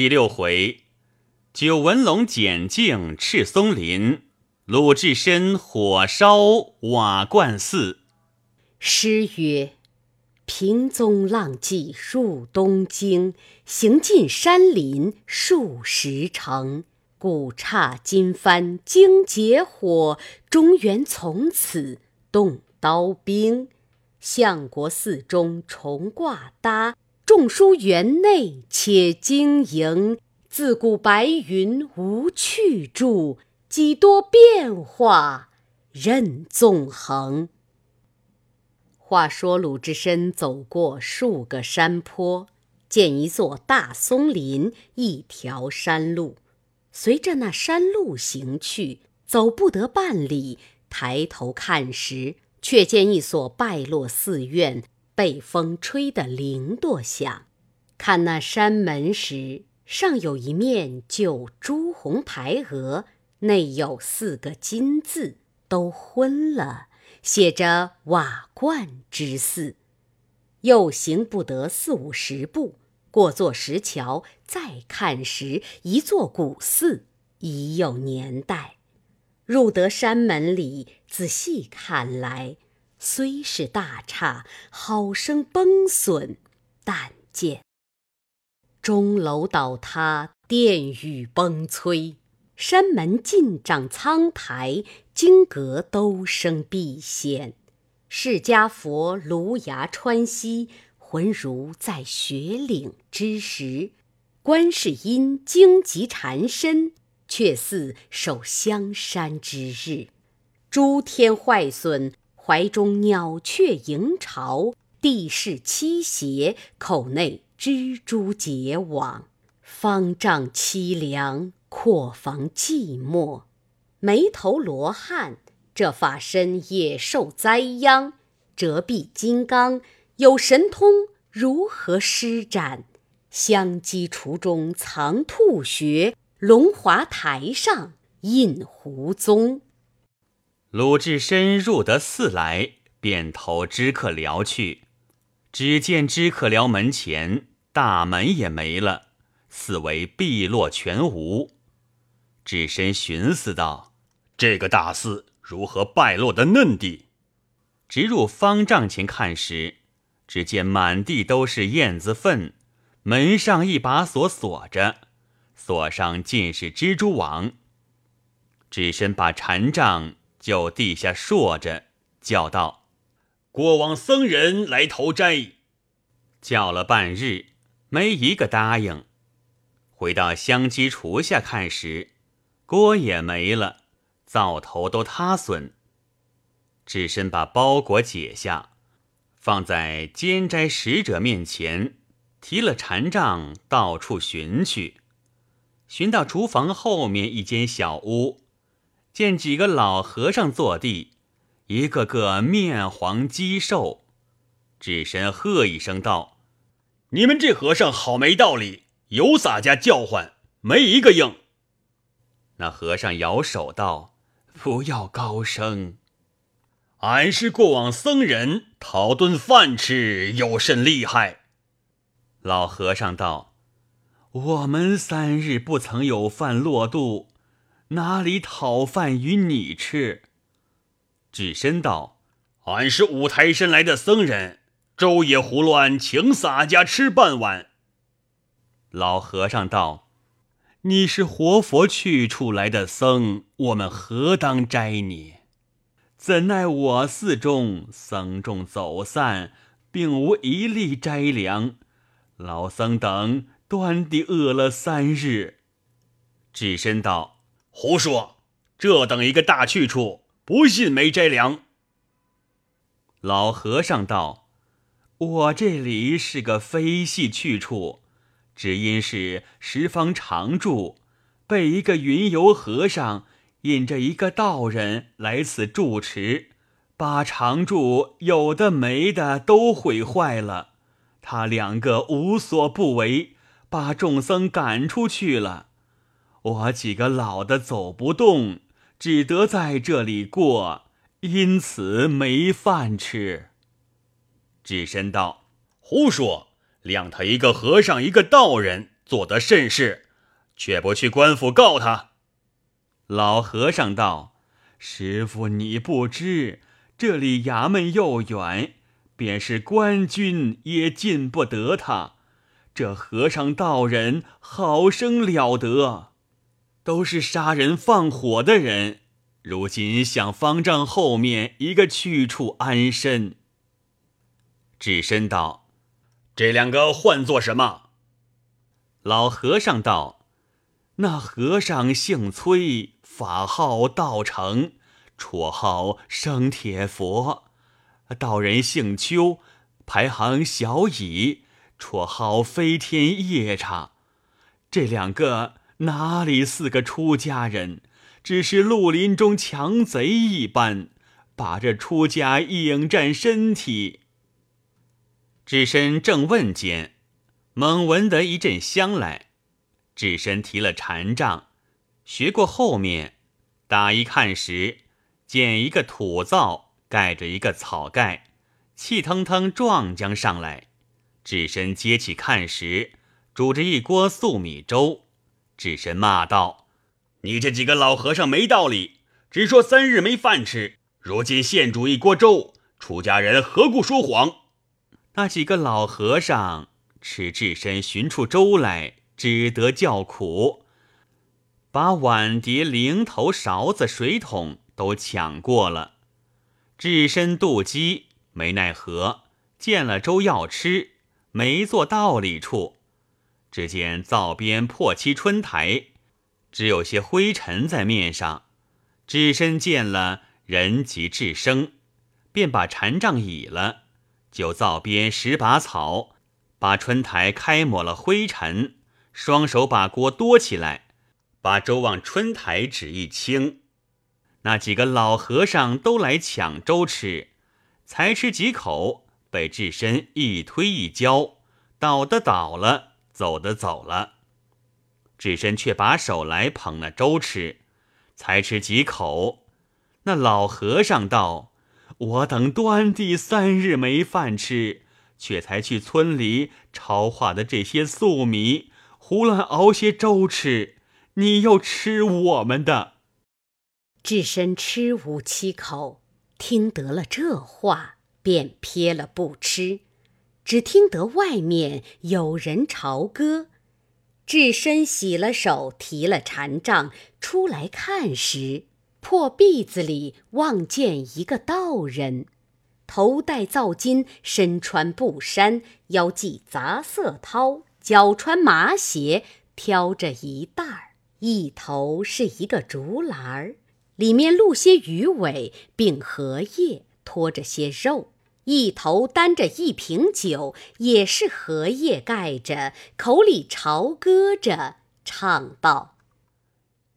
第六回，九纹龙简镜赤松林，鲁智深火烧瓦罐寺。诗曰：“平宗浪迹入东京，行尽山林数十城。古刹今翻惊劫火，中原从此动刀兵。相国寺中重挂搭。”众书园内且经营，自古白云无去处，几多变化任纵横。话说鲁智深走过数个山坡，见一座大松林，一条山路，随着那山路行去，走不得半里，抬头看时，却见一所败落寺院。被风吹得零落响，看那山门时，上有一面旧朱红牌额，内有四个金字，都昏了，写着“瓦罐之寺”。又行不得四五十步，过座石桥，再看时，一座古寺，已有年代。入得山门里，仔细看来。虽是大刹，好生崩损，但见钟楼倒塌，殿宇崩摧，山门尽长苍苔，经阁都生碧藓。释迦佛芦牙穿溪，浑如在雪岭之时；观世音荆棘缠身，却似守香山之日。诸天坏损。怀中鸟雀迎巢，地势倾斜，口内蜘蛛结网，方丈凄凉，阔房寂寞。眉头罗汉，这法身也受灾殃。折臂金刚，有神通，如何施展？香积厨中藏兔穴，龙华台上印胡宗。鲁智深入得寺来，便投知客寮去。只见知客寮门前大门也没了，四围碧落全无。智深寻思道：“这个大寺如何败落的嫩地？”直入方丈前看时，只见满地都是燕子粪，门上一把锁锁着，锁上尽是蜘蛛网。智深把禅杖。就地下说着，叫道：“过往僧人来投斋。”叫了半日，没一个答应。回到香积厨下看时，锅也没了，灶头都塌损。智深把包裹解下，放在监斋使者面前，提了禅杖，到处寻去，寻到厨房后面一间小屋。见几个老和尚坐地，一个个面黄肌瘦，智深喝一声道：“你们这和尚好没道理，有洒家叫唤，没一个应。”那和尚摇手道：“不要高声，俺是过往僧人，讨顿饭吃有甚厉害？”老和尚道：“我们三日不曾有饭落肚。”哪里讨饭与你吃？智深道：“俺是五台山来的僧人，昼夜胡乱，请洒家吃半碗。”老和尚道：“你是活佛去处来的僧，我们何当摘你？怎奈我寺中僧众走散，并无一粒斋粮，老僧等端地饿了三日。”智深道。胡说！这等一个大去处，不信没斋粮。老和尚道：“我这里是个非系去处，只因是十方常住，被一个云游和尚引着一个道人来此住持，把常住有的没的都毁坏了。他两个无所不为，把众僧赶出去了。”我几个老的走不动，只得在这里过，因此没饭吃。智深道：“胡说！谅他一个和尚，一个道人，做得甚是，却不去官府告他。”老和尚道：“师傅，你不知，这里衙门又远，便是官军也进不得他。这和尚道人好生了得，都是杀人放火的人。”如今想方丈后面一个去处安身。智深道：“这两个唤作什么？”老和尚道：“那和尚姓崔，法号道成，绰号生铁佛；道人姓邱，排行小乙，绰号飞天夜叉。这两个哪里似个出家人？”只是绿林中强贼一般，把这出家应战身体。智深正问间，猛闻得一阵香来。智深提了禅杖，学过后面，打一看时，见一个土灶盖着一个草盖，气腾腾撞将上来。智深接起看时，煮着一锅粟米粥。智深骂道。你这几个老和尚没道理，只说三日没饭吃，如今现煮一锅粥，出家人何故说谎？那几个老和尚吃智深寻出粥来，只得叫苦，把碗碟、零头、勺子、水桶都抢过了。智深肚饥，没奈何，见了粥要吃，没做道理处。只见灶边破漆春台。只有些灰尘在面上，智深见了人即智生，便把禅杖倚了，就灶边拾把草，把春台开抹了灰尘，双手把锅多起来，把粥往春台只一倾。那几个老和尚都来抢粥吃，才吃几口，被智深一推一浇，倒的倒了，走的走了。智深却把手来捧那粥吃，才吃几口。那老和尚道：“我等端地三日没饭吃，却才去村里抄化的这些粟米，胡乱熬些粥吃。你又吃我们的。”智深吃无七口，听得了这话，便撇了不吃。只听得外面有人朝歌。智深洗了手，提了禅杖出来看时，破壁子里望见一个道人，头戴皂巾，身穿布衫，腰系杂色绦，脚穿麻鞋，挑着一袋儿，一头是一个竹篮儿，里面露些鱼尾，并荷叶，拖着些肉。一头担着一瓶酒，也是荷叶盖着，口里朝歌着，唱道：“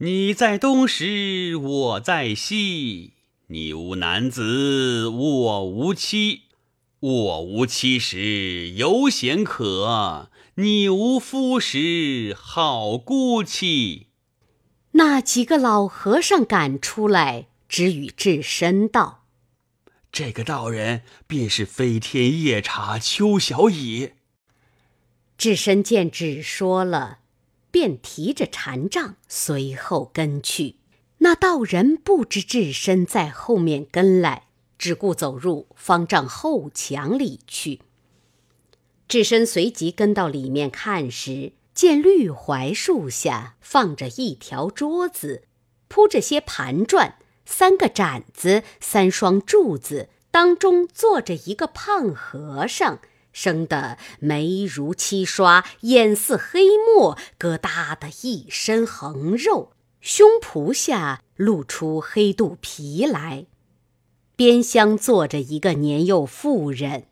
你在东时，我在西；你无男子，我无妻；我无妻时，犹嫌可；你无夫时，好孤妻。”那几个老和尚赶出来，只与智深道。这个道人便是飞天夜叉邱小乙。智深见只说了，便提着禅杖随后跟去。那道人不知智深在后面跟来，只顾走入方丈后墙里去。智深随即跟到里面看时，见绿槐树下放着一条桌子，铺着些盘转。三个盏子，三双柱子，当中坐着一个胖和尚，生得眉如漆刷，眼似黑墨，疙瘩的一身横肉，胸脯下露出黑肚皮来。边厢坐着一个年幼妇人。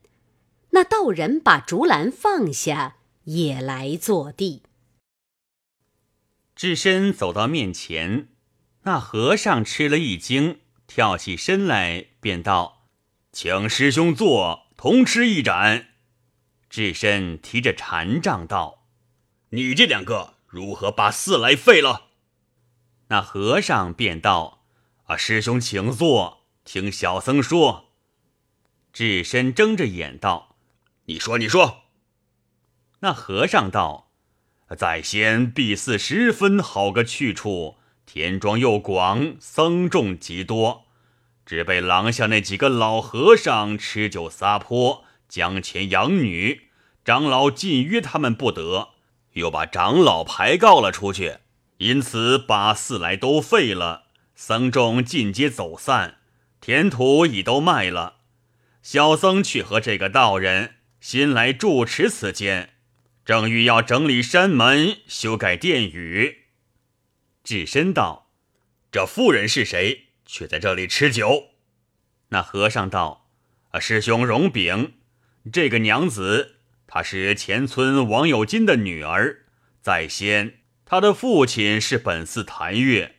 那道人把竹篮放下，也来坐地。智深走到面前。那和尚吃了一惊，跳起身来，便道：“请师兄坐，同吃一盏。”智深提着禅杖道：“你这两个如何把寺来废了？”那和尚便道：“啊，师兄请坐，听小僧说。”智深睁着眼道：“你说，你说。”那和尚道：“在先必似十分好个去处，田庄又广，僧众极多，只被廊下那几个老和尚吃酒撒泼，将钱养女，长老禁约他们不得，又把长老排告了出去，因此把寺来都废了，僧众尽皆走散，田土已都卖了，小僧却和这个道人新来住持此间。正欲要整理山门，修改殿宇。智深道：“这妇人是谁？却在这里吃酒？”那和尚道：“啊，师兄容禀，这个娘子，她是前村王有金的女儿。在先，她的父亲是本寺谭月，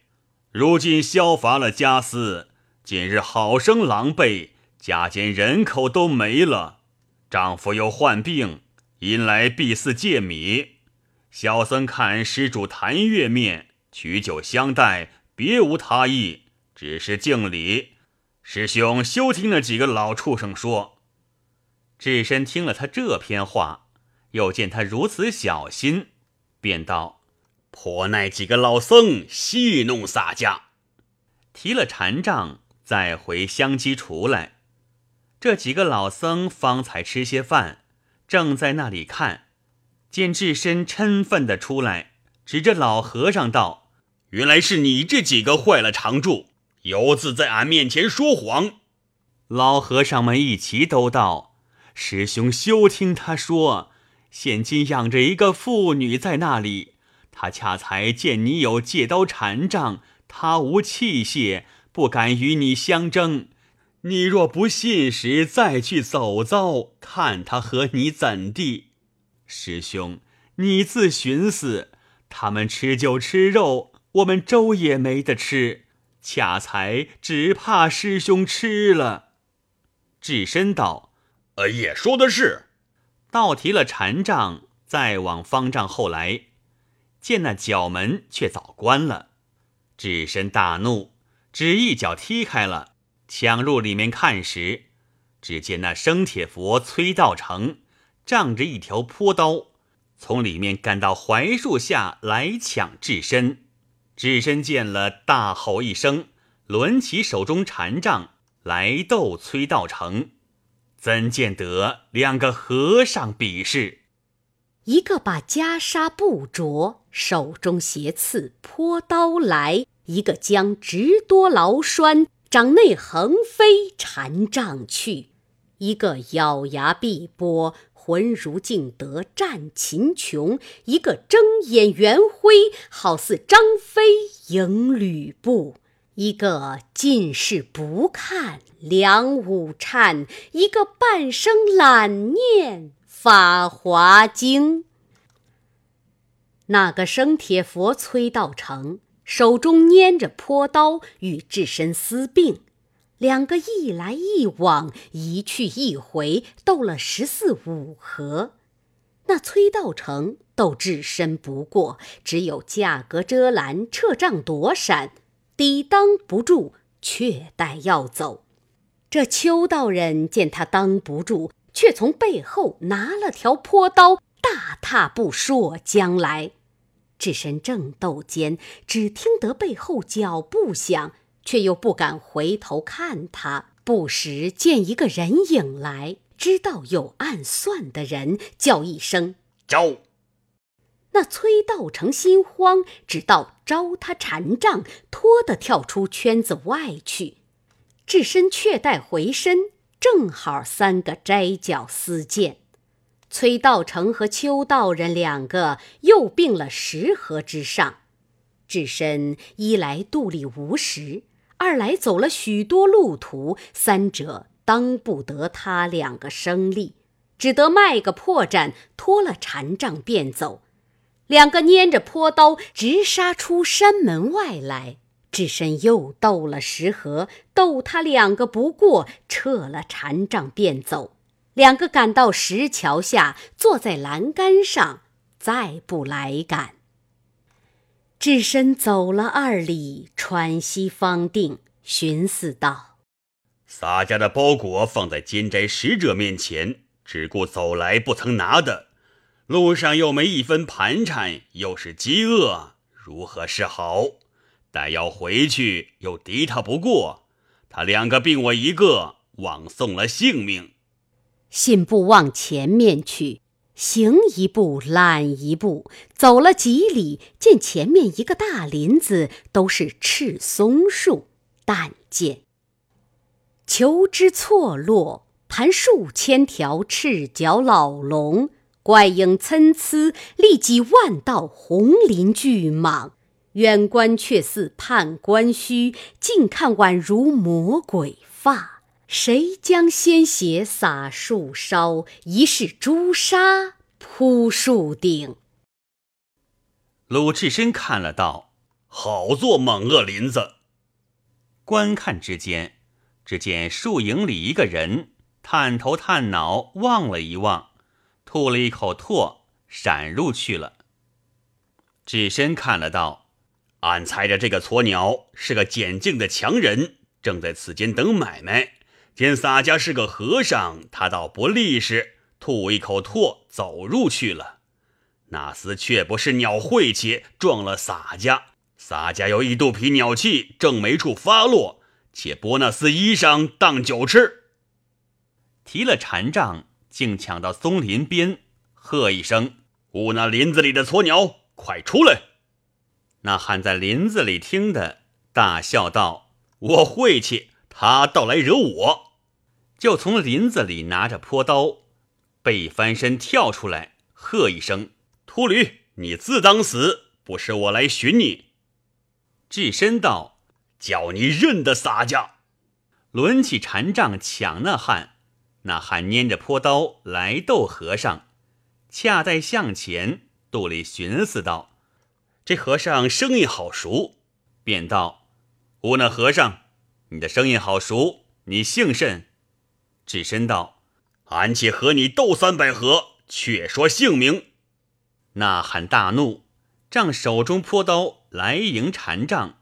如今消伐了家私，今日好生狼狈，家间人口都没了，丈夫又患病。”因来必寺借米，小僧看施主谭月面，取酒相待，别无他意，只是敬礼。师兄休听那几个老畜生说。智深听了他这篇话，又见他如此小心，便道：“颇奈几个老僧戏弄洒家，提了禅杖，再回香积出来。这几个老僧方才吃些饭。”正在那里看，见智深嗔愤的出来，指着老和尚道：“原来是你这几个坏了常住，有自在俺面前说谎。”老和尚们一齐都道：“师兄休听他说，现今养着一个妇女在那里，他恰才见你有借刀禅杖，他无器械，不敢与你相争。”你若不信时，再去走走，看他和你怎地。师兄，你自寻思，他们吃酒吃肉，我们粥也没得吃，恰才只怕师兄吃了。智深道：“呃，也说的是。”倒提了禅杖，再往方丈后来，见那角门却早关了。智深大怒，只一脚踢开了。抢入里面看时，只见那生铁佛崔道成仗着一条坡刀，从里面赶到槐树下来抢智深。智深见了，大吼一声，抡起手中禅杖来斗崔道成。怎见得两个和尚比试，一个把袈裟不着，手中斜刺泼刀来；一个将直多劳栓。掌内横飞禅杖去，一个咬牙闭波，浑如敬德战秦琼；一个睁眼圆辉，好似张飞迎吕布；一个尽是不看梁武颤；一个半生懒念法华经。那个生铁佛崔道成。手中拈着坡刀，与智深私并，两个一来一往，一去一回，斗了十四五合。那崔道成斗智深不过，只有架格遮拦，撤杖躲闪，抵当不住，却待要走。这邱道人见他当不住，却从背后拿了条坡刀，大踏步说将来。智深正斗间，只听得背后脚步响，却又不敢回头看他。不时见一个人影来，知道有暗算的人，叫一声招。那崔道成心慌，只道招他禅杖，拖得跳出圈子外去。智深却待回身，正好三个摘角丝剑。崔道成和邱道人两个又并了十合之上，智深一来肚里无食，二来走了许多路途，三者当不得他两个生力，只得卖个破绽，脱了禅杖便走。两个拈着坡刀直杀出山门外来，智深又斗了十合，斗他两个不过，撤了禅杖便走。两个赶到石桥下，坐在栏杆上，再不来赶。智深走了二里，喘息方定，寻思道：“洒家的包裹放在监斋使者面前，只顾走来，不曾拿的。路上又没一分盘缠，又是饥饿，如何是好？但要回去，又敌他不过，他两个并我一个，枉送了性命。信步往前面去，行一步懒一步，走了几里，见前面一个大林子，都是赤松树。但见球枝错落，盘数千条赤脚老龙，怪影参差，立几万道红鳞巨蟒。远观却似判官须，近看宛如魔鬼发。谁将鲜血洒树梢？疑是朱砂铺树顶。鲁智深看了道：“好做猛恶林子。”观看之间，只见树影里一个人探头探脑望了一望，吐了一口唾，闪入去了。智深看了道：“俺猜着这个撮鸟是个捡净的强人，正在此间等买卖。”见洒家是个和尚，他倒不利实，吐一口唾走入去了。那厮却不是鸟晦气，撞了洒家。洒家有一肚皮鸟气，正没处发落，且剥那厮衣裳当酒吃。提了禅杖，竟抢到松林边，喝一声：“误那林子里的撮鸟，快出来！”那汉在林子里听的，大笑道：“我晦气。”他倒来惹我，就从林子里拿着坡刀，背翻身跳出来，喝一声：“秃驴，你自当死！不是我来寻你。”智深道：“叫你认得洒家。”抡起禅杖抢那汉，那汉拈着坡刀来斗和尚，恰在向前，肚里寻思道：“这和尚生意好熟。”便道：“吾那和尚。”你的声音好熟，你姓甚？智深道：“俺且和你斗三百合，却说姓名。”呐喊大怒，仗手中坡刀来迎禅杖，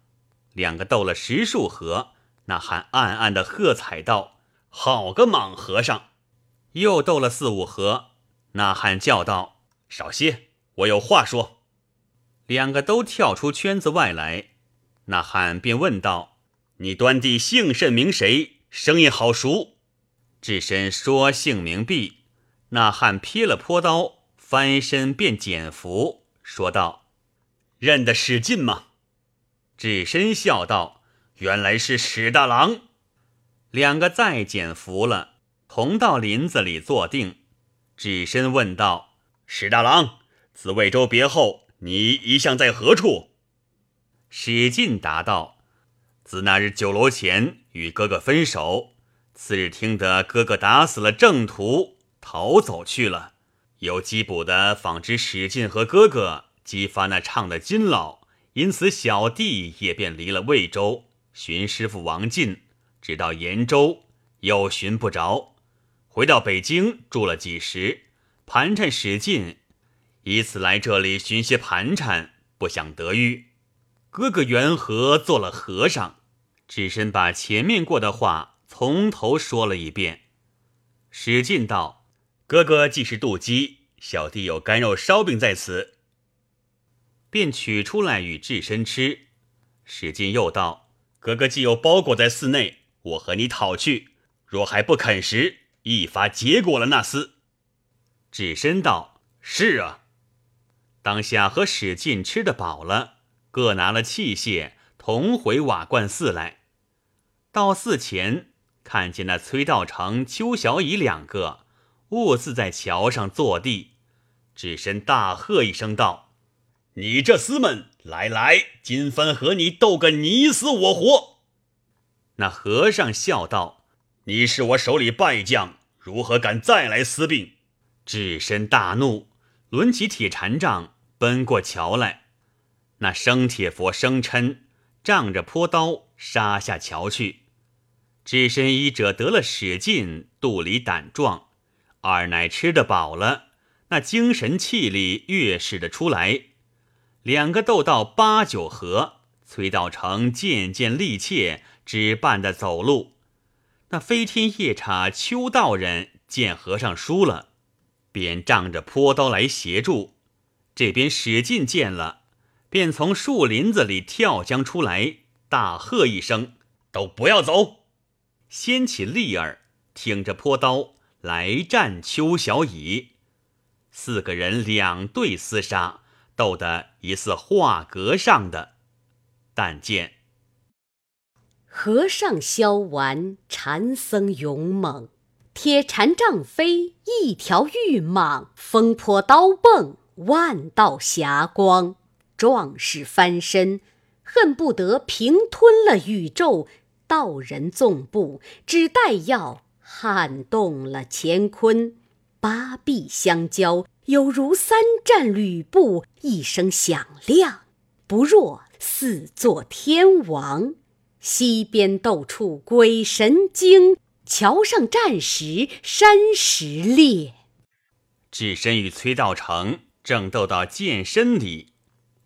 两个斗了十数合。呐喊暗暗的喝彩道：“好个莽和尚！”又斗了四五合，呐喊叫道：“少歇，我有话说。”两个都跳出圈子外来，呐喊便问道。你端地姓甚名谁？声音好熟。智深说姓名毕，那汉撇了坡刀，翻身便减服，说道：“认得史进吗？”智深笑道：“原来是史大郎。”两个再减服了，同到林子里坐定。智深问道：“史大郎，自魏州别后，你一向在何处？”史进答道。自那日酒楼前与哥哥分手，次日听得哥哥打死了正途，逃走去了。有缉捕的纺织史进和哥哥激发那唱的金老，因此小弟也便离了魏州，寻师傅王进，直到延州，又寻不着，回到北京住了几时，盘缠史进，以此来这里寻些盘缠，不想得遇。哥哥缘何做了和尚？智深把前面过的话从头说了一遍。史进道：“哥哥既是妒忌，小弟有干肉烧饼在此，便取出来与智深吃。”史进又道：“哥哥既有包裹在寺内，我和你讨去。若还不肯时，一发结果了那厮。”智深道：“是啊。”当下和史进吃得饱了，各拿了器械，同回瓦罐寺来。到寺前，看见那崔道成、邱小乙两个兀自在桥上坐地，只身大喝一声道：“你这厮们，来来，今番和你斗个你死我活！”那和尚笑道：“你是我手里败将，如何敢再来私并？”只身大怒，抡起铁禅杖奔过桥来。那生铁佛生嗔，仗着坡刀杀下桥去。只身一者得了使劲，肚里胆壮；二乃吃得饱了，那精神气力越使得出来。两个斗到八九合，崔道成渐渐力怯，只绊的走路。那飞天夜叉邱道人见和尚输了，便仗着坡刀来协助。这边史进见了，便从树林子里跳将出来，大喝一声：“都不要走！”掀起立儿，挺着坡刀来战邱小乙。四个人两对厮杀，斗得疑似画格上的。但见和尚削完，禅僧勇猛，铁禅杖飞，一条玉蟒，风坡刀蹦，万道霞光。壮士翻身，恨不得平吞了宇宙；道人纵步，只待要撼动了乾坤。八臂相交，有如三战吕布，一声响亮，不若四座天王。西边斗处鬼神惊，桥上战时山石裂。智深与崔道成正斗到剑身里，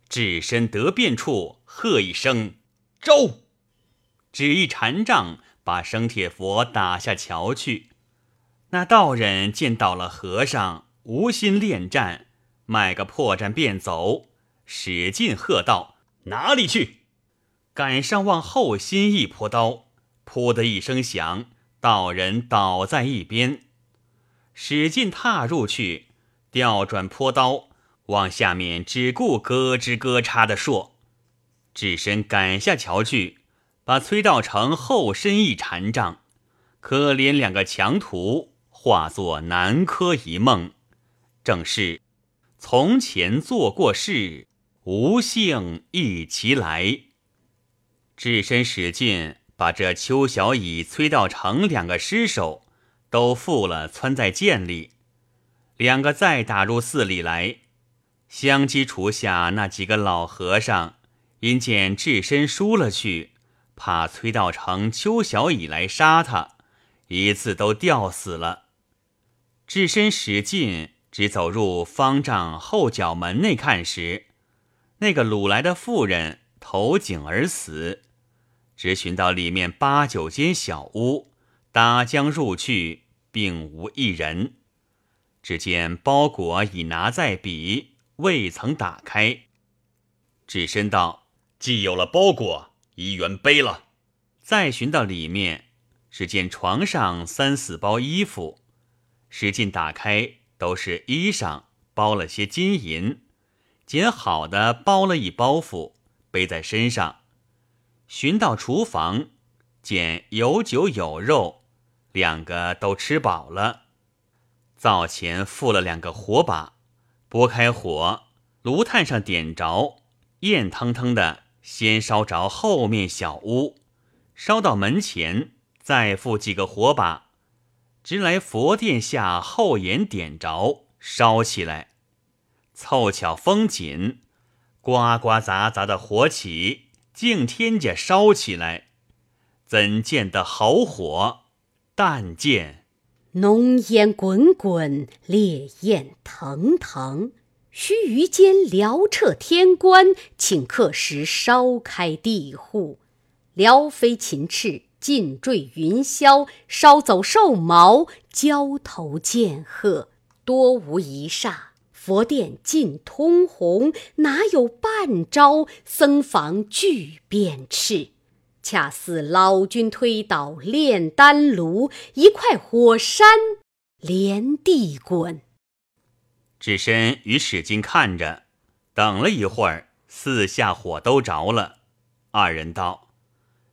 智深得变处，喝一声：“招！”只一禅杖，把生铁佛打下桥去。那道人见到了和尚，无心恋战，卖个破绽便走。使劲喝道：“哪里去！”赶上往后心一泼刀，噗的一声响，道人倒在一边。使劲踏入去，调转泼刀，往下面只顾咯吱咯嚓的说。智深赶下桥去，把崔道成后身一禅杖，可怜两个强徒。化作南柯一梦，正是从前做过事，无幸一齐来。智深使劲把这邱小乙、崔道成两个尸首都缚了，窜在涧里。两个再打入寺里来，相机厨下那几个老和尚，因见智深输了去，怕崔道成、邱小乙来杀他，一次都吊死了。智深使劲，只走入方丈后角门内看时，那个掳来的妇人投井而死。只寻到里面八九间小屋，搭将入去，并无一人。只见包裹已拿在笔，未曾打开。智深道：“既有了包裹，一元背了。”再寻到里面，只见床上三四包衣服。使劲打开，都是衣裳，包了些金银，捡好的包了一包袱，背在身上。寻到厨房，见有酒有肉，两个都吃饱了。灶前附了两个火把，拨开火，炉炭上点着，焰腾腾的，先烧着后面小屋，烧到门前，再附几个火把。直来佛殿下后檐点着烧起来，凑巧风紧，呱呱杂杂的火起，竟天家烧起来，怎见得好火？但见浓烟滚滚，烈焰腾腾，须臾间辽彻天关，顷刻时烧开地户，辽飞禽翅。尽坠云霄，烧走兽毛，焦头见鹤，多无一霎。佛殿尽通红，哪有半朝？僧房俱变赤，恰似老君推倒炼丹炉，一块火山连地滚。智深与史进看着，等了一会儿，四下火都着了。二人道。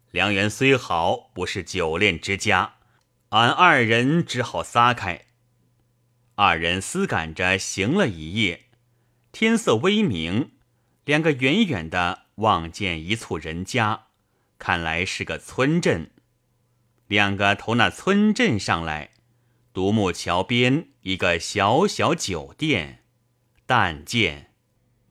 良缘虽好，不是久恋之家，俺二人只好撒开。二人思赶着行了一夜，天色微明，两个远远的望见一簇人家，看来是个村镇。两个投那村镇上来，独木桥边一个小小酒店，但见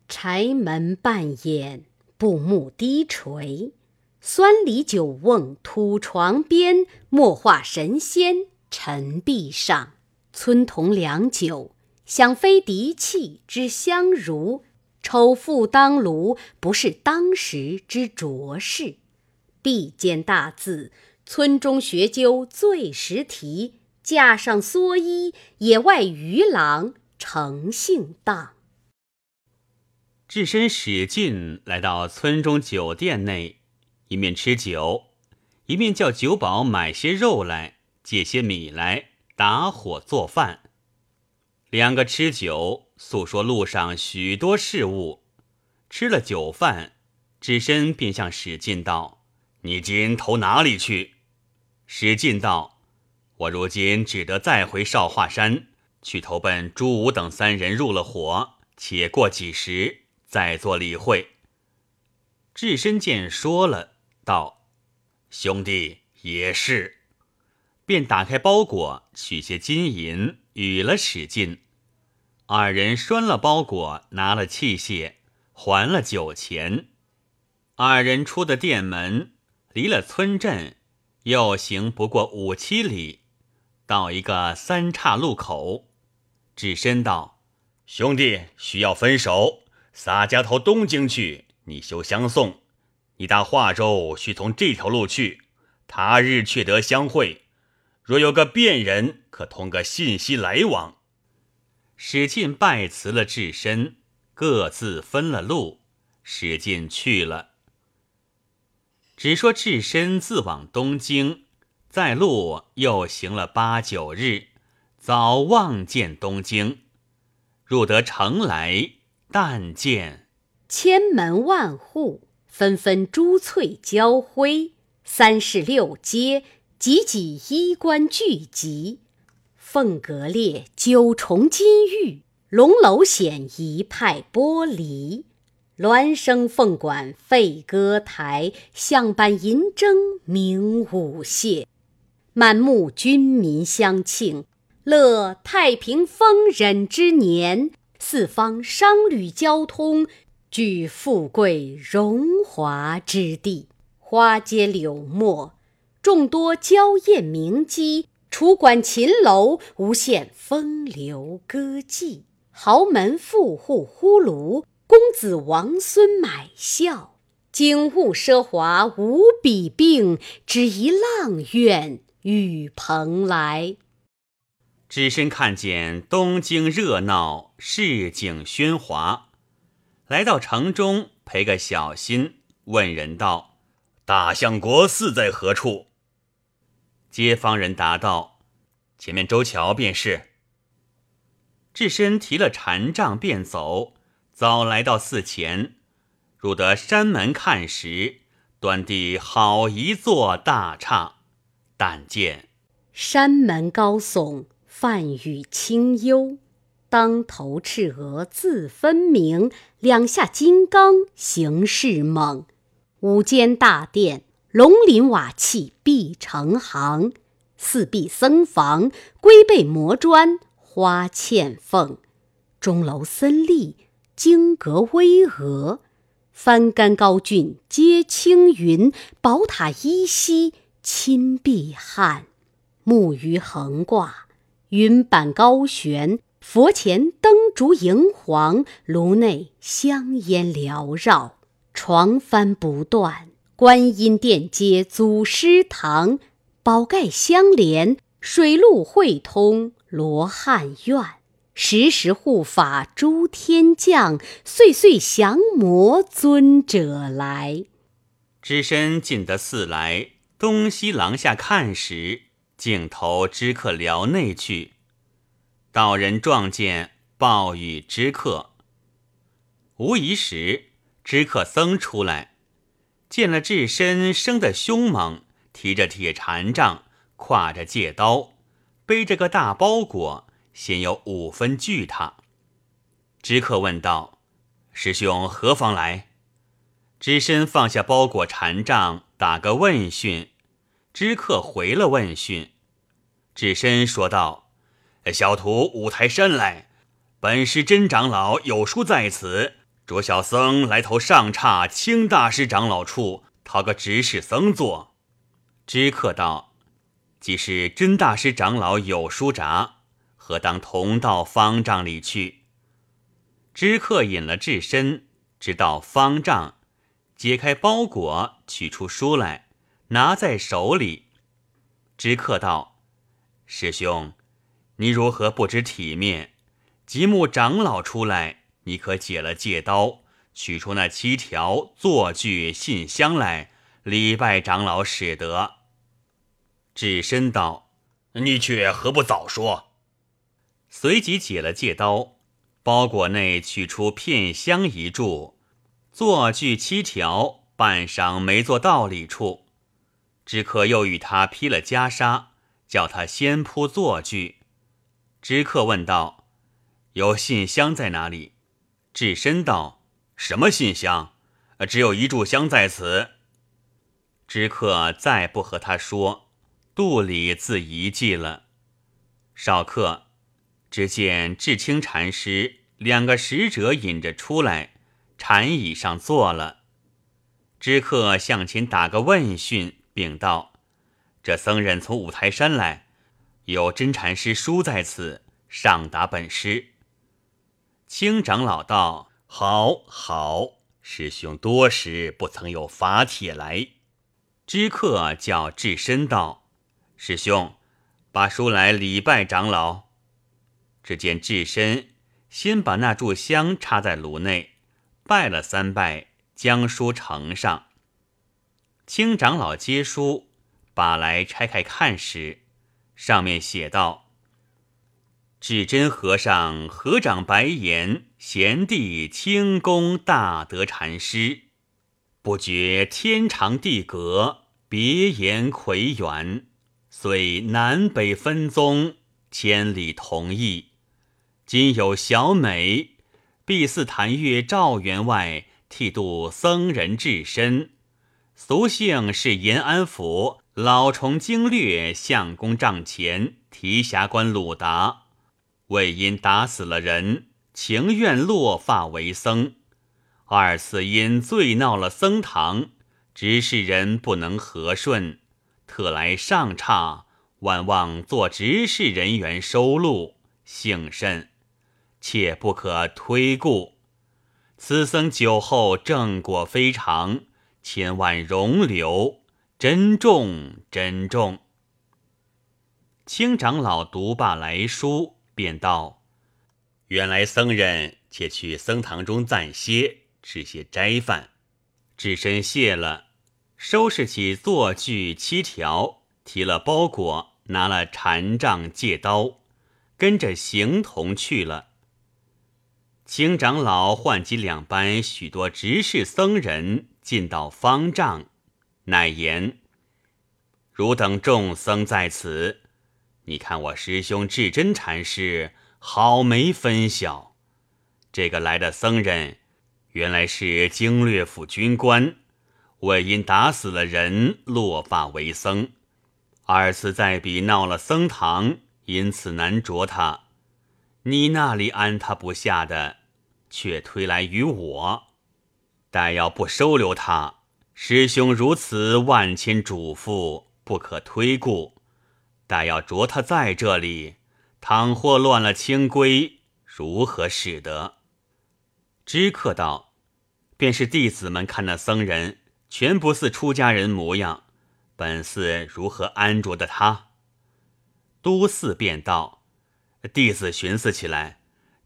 柴门半掩，布幕低垂。酸梨酒瓮土床边，墨画神仙陈壁上。村童良酒，想非嫡气之相如。丑妇当炉，不是当时之浊事。壁间大字，村中学究最识题。架上蓑衣，野外渔郎诚信荡。智深使劲来到村中酒店内，一面吃酒，一面叫酒保买些肉来，借些米来打火做饭。两个吃酒，诉说路上许多事物。吃了酒饭，智深便向史进道：“你今投哪里去？”史进道：“我如今只得再回少华山去投奔朱武等三人入了伙，且过几时。”再做理会。智深见说了，道：“兄弟也是。”便打开包裹，取些金银与了史进。二人拴了包裹，拿了器械，还了酒钱。二人出的店门，离了村镇，又行不过五七里，到一个三岔路口。智深道：“兄弟需要分手。”洒家头东京去，你休相送。你打华州须从这条路去，他日却得相会。若有个便人，可通个信息来往。史进拜辞了智深，各自分了路。史进去了，只说智深自往东京，在路又行了八九日，早望见东京，入得城来。但见千门万户，纷纷珠翠交辉；三市六街，挤挤衣冠聚集。凤阁列，九重金玉；龙楼显，一派玻璃。鸾声凤管沸歌台，象板银筝鸣舞榭。满目军民相庆，乐太平丰忍之年。四方商旅交通，居富贵荣华之地。花街柳陌，众多娇艳名妓；楚馆秦楼，无限风流歌妓。豪门富户呼噜，公子王孙买笑。景物奢华无比并，只疑阆苑雨蓬莱。只身看见东京热闹，市井喧哗，来到城中，赔个小心，问人道：“大相国寺在何处？”街坊人答道：“前面周桥便是。”智深提了禅杖便走，早来到寺前，入得山门看时，端地好一座大刹，但见山门高耸。泛雨清幽，当头赤额自分明，两下金刚形势猛。五间大殿，龙鳞瓦砌碧成行，四壁僧房，龟背磨砖花嵌缝。钟楼森立，经阁巍峨，翻干高峻接青云，宝塔依稀侵碧汉，木鱼横挂。云板高悬，佛前灯烛荧黄，炉内香烟缭绕，床幡不断。观音殿接祖师堂，宝盖相连，水陆汇通罗汉院。时时护法诸天将，岁岁降魔尊者来。只身进得寺来，东西廊下看时。镜头知客寮内去，道人撞见暴雨知客。无疑时，知客僧出来，见了智深生得凶猛，提着铁禅杖，挎着戒刀，背着个大包裹，先有五分惧他。知客问道：“师兄何方来？”知深放下包裹禅杖，打个问讯。知客回了问讯，智深说道：“小徒五台山来，本师真长老有书在此，着小僧来投上刹清大师长老处，讨个执事僧座。”知客道：“既是真大师长老有书札，何当同到方丈里去？”知客引了智深，直到方丈，解开包裹，取出书来。拿在手里，知客道：“师兄，你如何不知体面？极目长老出来，你可解了戒刀，取出那七条坐具信箱来，礼拜长老使得。”智深道：“你却何不早说？”随即解了戒刀，包裹内取出片香一柱，坐具七条，半晌没做道理处。知客又与他披了袈裟，叫他先铺坐具。知客问道：“有信箱在哪里？”智深道：“什么信箱？只有一炷香在此。”知客再不和他说，肚里自疑记了。少客，只见智清禅师两个使者引着出来，禅椅上坐了。知客向前打个问讯。禀道：“这僧人从五台山来，有真禅师书在此，上达本师。”青长老道：“好好，师兄多时不曾有法帖来。”知客叫智深道：“师兄，把书来礼拜长老。”只见智深先把那炷香插在炉内，拜了三拜，将书呈上。青长老接书，把来拆开看时，上面写道：“智真和尚合掌白言，贤弟清宫大德禅师，不觉天长地隔，别言魁元，虽南北分宗，千里同义。今有小美，必似谭月赵员外剃度僧人至身。”俗姓是延安府老崇经略相公帐前提辖官鲁达，为因打死了人，情愿落发为僧。二次因醉闹了僧堂，执事人不能和顺，特来上差，万望做执事人员收录，幸甚，切不可推故。此僧酒后正果非常。千万容留，珍重珍重。青长老读罢来书，便道：“原来僧人且去僧堂中暂歇，吃些斋饭。”只身谢了，收拾起坐具七条，提了包裹，拿了禅杖戒刀，跟着行童去了。青长老唤集两班许多执事僧人。进到方丈，乃言：“汝等众僧在此，你看我师兄智真禅师好没分晓。这个来的僧人，原来是经略府军官，为因打死了人，落发为僧。二次再比闹了僧堂，因此难着他。你那里安他不下的，却推来于我。”但要不收留他，师兄如此万千嘱咐，不可推故。但要着他在这里，倘或乱了清规，如何使得？知客道：“便是弟子们看那僧人，全不似出家人模样，本寺如何安着的他？”都寺便道：“弟子寻思起来。”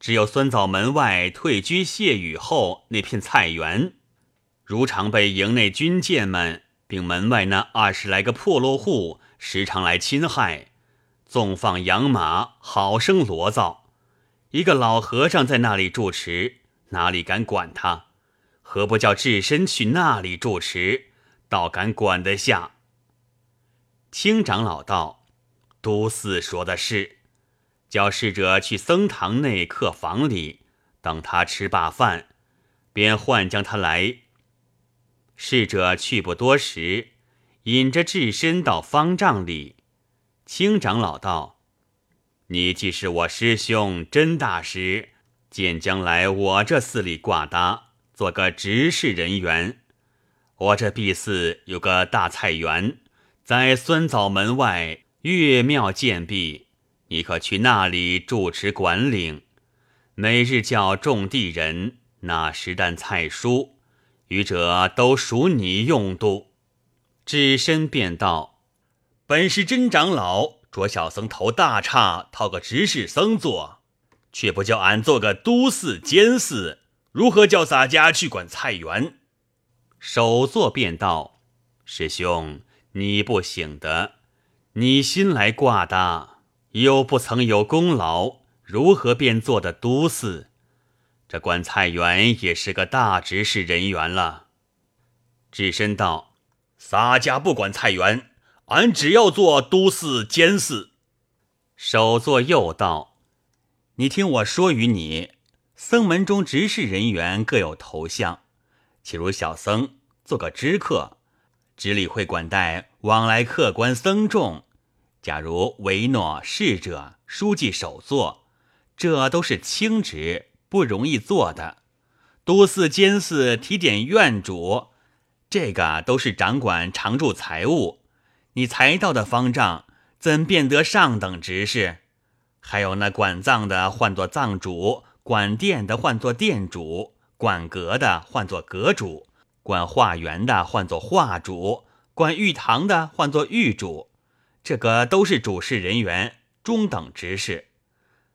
只有酸枣门外退居谢雨后那片菜园，如常被营内军舰们，并门外那二十来个破落户时常来侵害，纵放养马，好生罗造。一个老和尚在那里住持，哪里敢管他？何不叫智深去那里住持，倒敢管得下？青长老道：“都寺说的是。”叫侍者去僧堂内客房里等他吃罢饭，便唤将他来。侍者去不多时，引着智深到方丈里。青长老道：“你既是我师兄真大师，见将来我这寺里挂搭，做个执事人员。我这碧寺有个大菜园，在酸枣门外岳庙建壁。”你可去那里住持管领，每日叫种地人拿十担菜蔬，余者都属你用度。只身便道：“本是真长老着小僧头大叉，讨个执事僧做，却不叫俺做个都寺监寺，如何叫洒家去管菜园？首座便道：“师兄，你不醒的，你新来挂的，又不曾有功劳，如何便做的都寺？这管菜园也是个大执事人员了。”智深道。洒家不管菜园，俺只要做都寺监寺。首座又道：“你听我说与你，僧门中执事人员各有头像，岂如小僧做个知客，只理会管待往来客官僧众；假如维诺侍者、书记首座，这都是轻职，不容易做的。都寺监寺提点院主。”这个都是掌管常住财物，你财道的方丈怎变得上等执事？还有那管葬的唤作葬主，管殿的唤作殿主，管阁的唤作阁主，管化园的唤作化主，管玉堂的唤作玉主。这个都是主事人员，中等执事。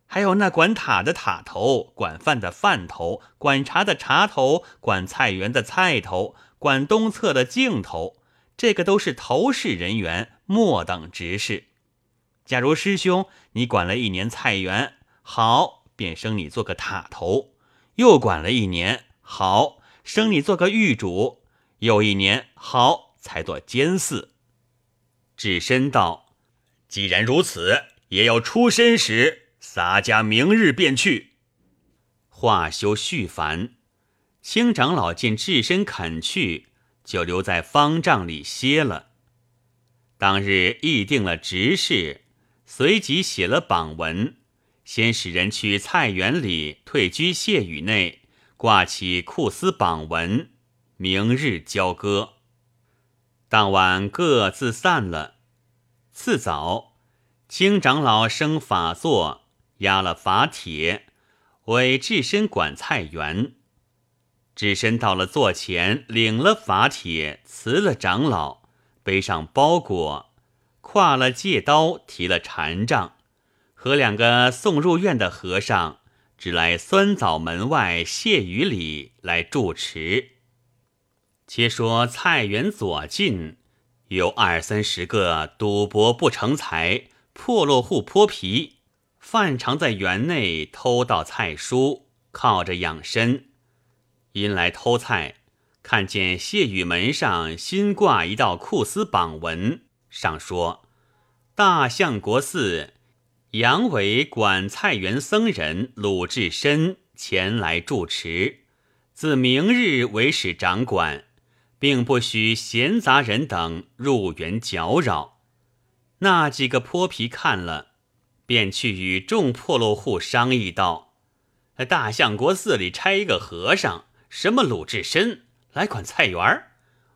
还有那管塔的塔头，管饭的饭头，管茶的茶头，管菜园的菜头。管东侧的镜头，这个都是头饰人员，末等执事。假如师兄你管了一年菜园，好，便升你做个塔头；又管了一年，好，升你做个狱主；又一年，好，才做监寺。智深道：“既然如此，也要出身时，洒家明日便去。”话休续繁。青长老见智深肯去，就留在方丈里歇了。当日议定了执事，随即写了榜文，先使人去菜园里退居谢雨内挂起库司榜文，明日交割。当晚各自散了。次早，清长老升法座，押了法帖，为智深管菜园。智深到了座前，领了法帖，辞了长老，背上包裹，挎了戒刀，提了禅杖，和两个送入院的和尚，只来酸枣门外谢雨里来住持。且说菜园左近，有二三十个赌博不成才、破落户泼皮，犯常在园内偷盗菜蔬，靠着养身。因来偷菜，看见谢雨门上新挂一道库司榜文，上说：“大相国寺杨伟管菜园僧人鲁智深前来住持，自明日为使掌管，并不许闲杂人等入园搅扰。”那几个泼皮看了，便去与众破落户商议道：“大相国寺里差一个和尚。”什么鲁智深来管菜园儿？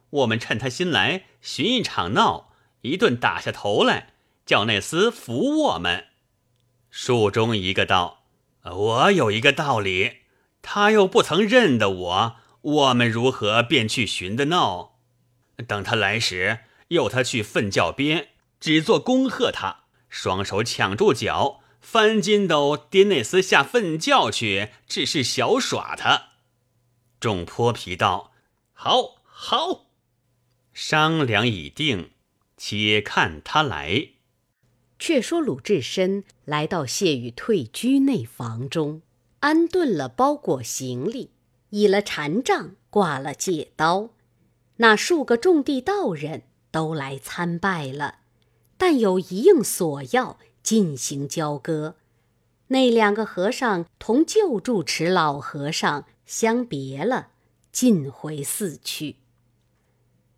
我们趁他新来寻一场闹，一顿打下头来，叫那厮服我们。树中一个道：“我有一个道理，他又不曾认得我，我们如何便去寻的闹？等他来时，诱他去粪窖边，只做恭贺他，双手抢住脚，翻筋斗颠那厮下粪窖去，只是小耍他。”众泼皮道：“好好，商量已定，且看他来。”却说鲁智深来到谢雨退居内房中，安顿了包裹行李，倚了禅杖，挂了戒刀。那数个种地道人都来参拜了，但有一应所要，进行交割。那两个和尚同旧住持老和尚。相别了，进回寺去。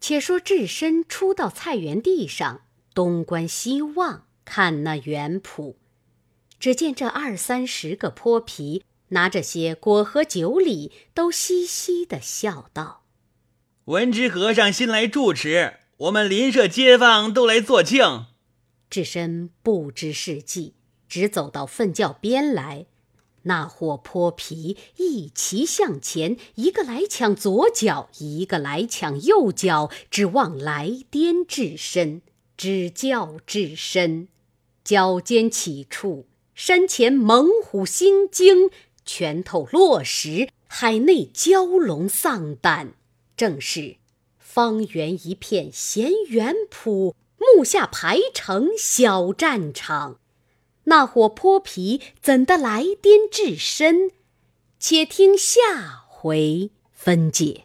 且说智深出到菜园地上，东观西望，看那园圃，只见这二三十个泼皮拿着些果和酒礼，都嘻嘻的笑道：“文知和尚新来住持，我们邻舍街坊都来作庆。”智深不知是计，只走到粪窖边来。那伙泼皮一齐向前，一个来抢左脚，一个来抢右脚，指望来颠智深，只叫智深。脚尖起处，山前猛虎心惊，拳头落石，海内蛟龙丧胆。正是方圆一片闲园圃，木下排成小战场。那伙泼皮怎的来颠至深？且听下回分解。